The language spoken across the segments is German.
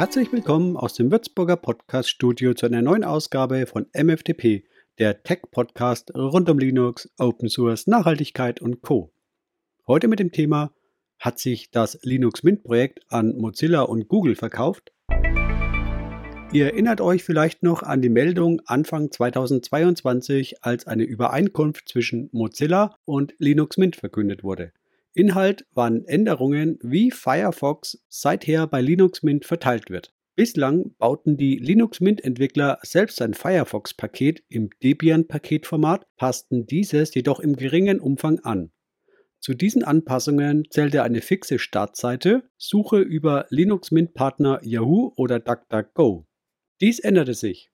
Herzlich willkommen aus dem Würzburger Podcast-Studio zu einer neuen Ausgabe von MFTP, der Tech-Podcast rund um Linux, Open Source, Nachhaltigkeit und Co. Heute mit dem Thema Hat sich das Linux Mint-Projekt an Mozilla und Google verkauft? Ihr erinnert euch vielleicht noch an die Meldung Anfang 2022, als eine Übereinkunft zwischen Mozilla und Linux Mint verkündet wurde. Inhalt waren Änderungen, wie Firefox seither bei Linux Mint verteilt wird. Bislang bauten die Linux Mint Entwickler selbst ein Firefox-Paket im Debian-Paketformat, passten dieses jedoch im geringen Umfang an. Zu diesen Anpassungen zählte eine fixe Startseite, Suche über Linux Mint Partner Yahoo oder DuckDuckGo. Dies änderte sich.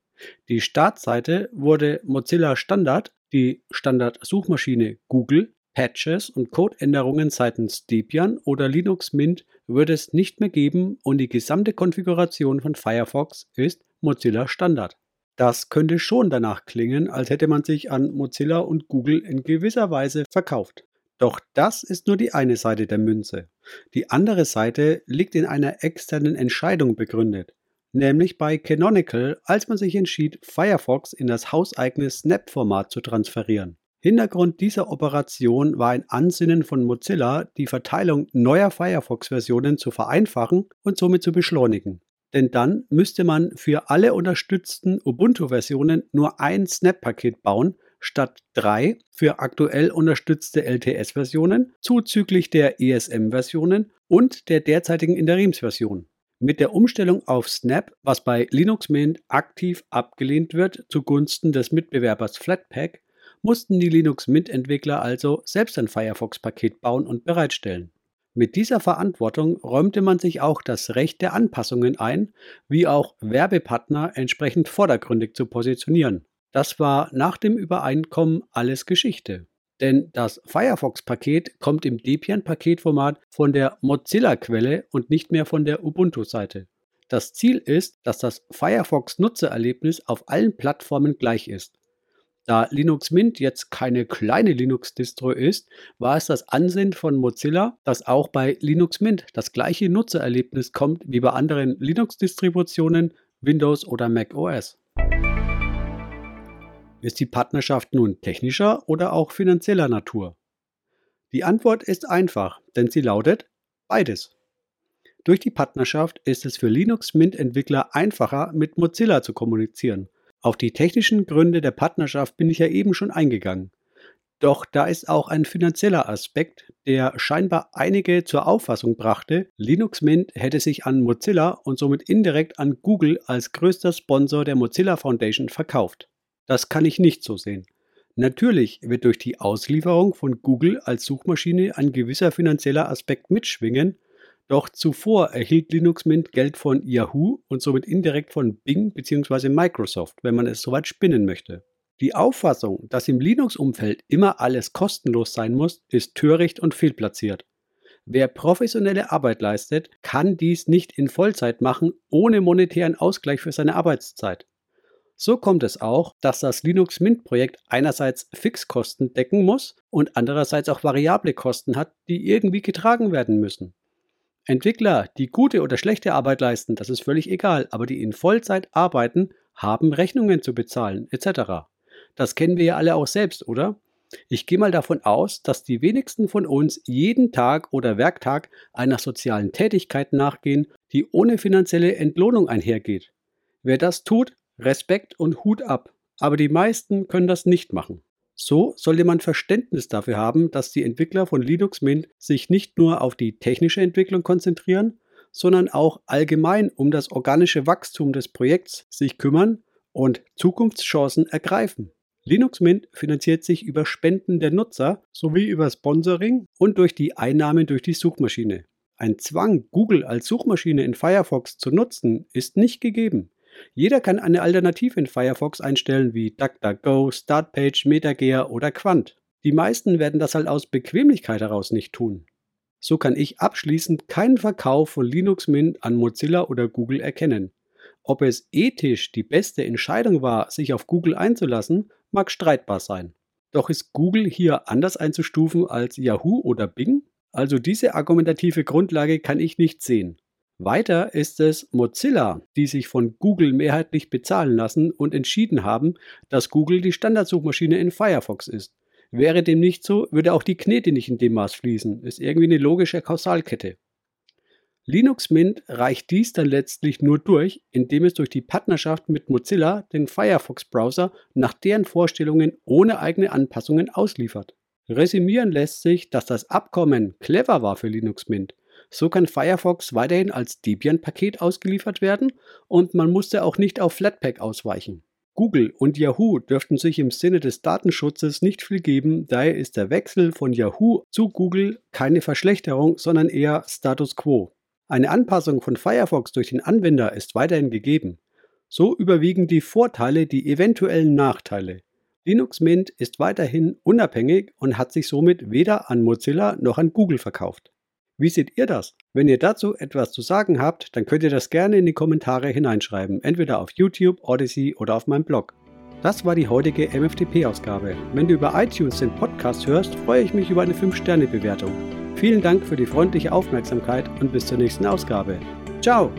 Die Startseite wurde Mozilla Standard, die Standard-Suchmaschine Google Patches und Codeänderungen seitens Debian oder Linux Mint wird es nicht mehr geben und die gesamte Konfiguration von Firefox ist Mozilla Standard. Das könnte schon danach klingen, als hätte man sich an Mozilla und Google in gewisser Weise verkauft. Doch das ist nur die eine Seite der Münze. Die andere Seite liegt in einer externen Entscheidung begründet, nämlich bei Canonical, als man sich entschied, Firefox in das hauseigene Snap-Format zu transferieren. Hintergrund dieser Operation war ein Ansinnen von Mozilla, die Verteilung neuer Firefox-Versionen zu vereinfachen und somit zu beschleunigen. Denn dann müsste man für alle unterstützten Ubuntu-Versionen nur ein Snap-Paket bauen, statt drei für aktuell unterstützte LTS-Versionen, zuzüglich der ESM-Versionen und der derzeitigen Interimsversion. Mit der Umstellung auf Snap, was bei Linux Mint aktiv abgelehnt wird zugunsten des Mitbewerbers Flatpak, mussten die Linux Mint-Entwickler also selbst ein Firefox-Paket bauen und bereitstellen. Mit dieser Verantwortung räumte man sich auch das Recht der Anpassungen ein, wie auch Werbepartner entsprechend vordergründig zu positionieren. Das war nach dem Übereinkommen alles Geschichte. Denn das Firefox-Paket kommt im Debian-Paketformat von der Mozilla-Quelle und nicht mehr von der Ubuntu-Seite. Das Ziel ist, dass das Firefox-Nutzererlebnis auf allen Plattformen gleich ist. Da Linux Mint jetzt keine kleine Linux-Distro ist, war es das Ansinnen von Mozilla, dass auch bei Linux Mint das gleiche Nutzererlebnis kommt wie bei anderen Linux-Distributionen, Windows oder Mac OS. Ist die Partnerschaft nun technischer oder auch finanzieller Natur? Die Antwort ist einfach, denn sie lautet beides. Durch die Partnerschaft ist es für Linux Mint-Entwickler einfacher, mit Mozilla zu kommunizieren auf die technischen Gründe der Partnerschaft bin ich ja eben schon eingegangen. Doch da ist auch ein finanzieller Aspekt, der scheinbar einige zur Auffassung brachte, Linux Mint hätte sich an Mozilla und somit indirekt an Google als größter Sponsor der Mozilla Foundation verkauft. Das kann ich nicht so sehen. Natürlich wird durch die Auslieferung von Google als Suchmaschine ein gewisser finanzieller Aspekt mitschwingen, doch zuvor erhielt Linux Mint Geld von Yahoo und somit indirekt von Bing bzw. Microsoft, wenn man es soweit spinnen möchte. Die Auffassung, dass im Linux-Umfeld immer alles kostenlos sein muss, ist töricht und fehlplatziert. Wer professionelle Arbeit leistet, kann dies nicht in Vollzeit machen, ohne monetären Ausgleich für seine Arbeitszeit. So kommt es auch, dass das Linux Mint Projekt einerseits Fixkosten decken muss und andererseits auch variable Kosten hat, die irgendwie getragen werden müssen. Entwickler, die gute oder schlechte Arbeit leisten, das ist völlig egal, aber die in Vollzeit arbeiten, haben Rechnungen zu bezahlen, etc. Das kennen wir ja alle auch selbst, oder? Ich gehe mal davon aus, dass die wenigsten von uns jeden Tag oder Werktag einer sozialen Tätigkeit nachgehen, die ohne finanzielle Entlohnung einhergeht. Wer das tut, Respekt und Hut ab. Aber die meisten können das nicht machen. So sollte man Verständnis dafür haben, dass die Entwickler von Linux Mint sich nicht nur auf die technische Entwicklung konzentrieren, sondern auch allgemein um das organische Wachstum des Projekts sich kümmern und Zukunftschancen ergreifen. Linux Mint finanziert sich über Spenden der Nutzer sowie über Sponsoring und durch die Einnahmen durch die Suchmaschine. Ein Zwang, Google als Suchmaschine in Firefox zu nutzen, ist nicht gegeben. Jeder kann eine Alternative in Firefox einstellen wie DuckDuckGo, Startpage, MetaGear oder Quant. Die meisten werden das halt aus Bequemlichkeit heraus nicht tun. So kann ich abschließend keinen Verkauf von Linux Mint an Mozilla oder Google erkennen. Ob es ethisch die beste Entscheidung war, sich auf Google einzulassen, mag streitbar sein. Doch ist Google hier anders einzustufen als Yahoo oder Bing? Also diese argumentative Grundlage kann ich nicht sehen. Weiter ist es Mozilla, die sich von Google mehrheitlich bezahlen lassen und entschieden haben, dass Google die Standardsuchmaschine in Firefox ist. Wäre dem nicht so, würde auch die Knete nicht in dem Maß fließen. Ist irgendwie eine logische Kausalkette. Linux Mint reicht dies dann letztlich nur durch, indem es durch die Partnerschaft mit Mozilla den Firefox-Browser nach deren Vorstellungen ohne eigene Anpassungen ausliefert. Resümieren lässt sich, dass das Abkommen clever war für Linux Mint. So kann Firefox weiterhin als Debian-Paket ausgeliefert werden und man musste auch nicht auf Flatpak ausweichen. Google und Yahoo dürften sich im Sinne des Datenschutzes nicht viel geben, daher ist der Wechsel von Yahoo zu Google keine Verschlechterung, sondern eher Status quo. Eine Anpassung von Firefox durch den Anwender ist weiterhin gegeben. So überwiegen die Vorteile die eventuellen Nachteile. Linux Mint ist weiterhin unabhängig und hat sich somit weder an Mozilla noch an Google verkauft. Wie seht ihr das? Wenn ihr dazu etwas zu sagen habt, dann könnt ihr das gerne in die Kommentare hineinschreiben, entweder auf YouTube, Odyssey oder auf meinem Blog. Das war die heutige MFTP-Ausgabe. Wenn du über iTunes den Podcast hörst, freue ich mich über eine 5-Sterne-Bewertung. Vielen Dank für die freundliche Aufmerksamkeit und bis zur nächsten Ausgabe. Ciao!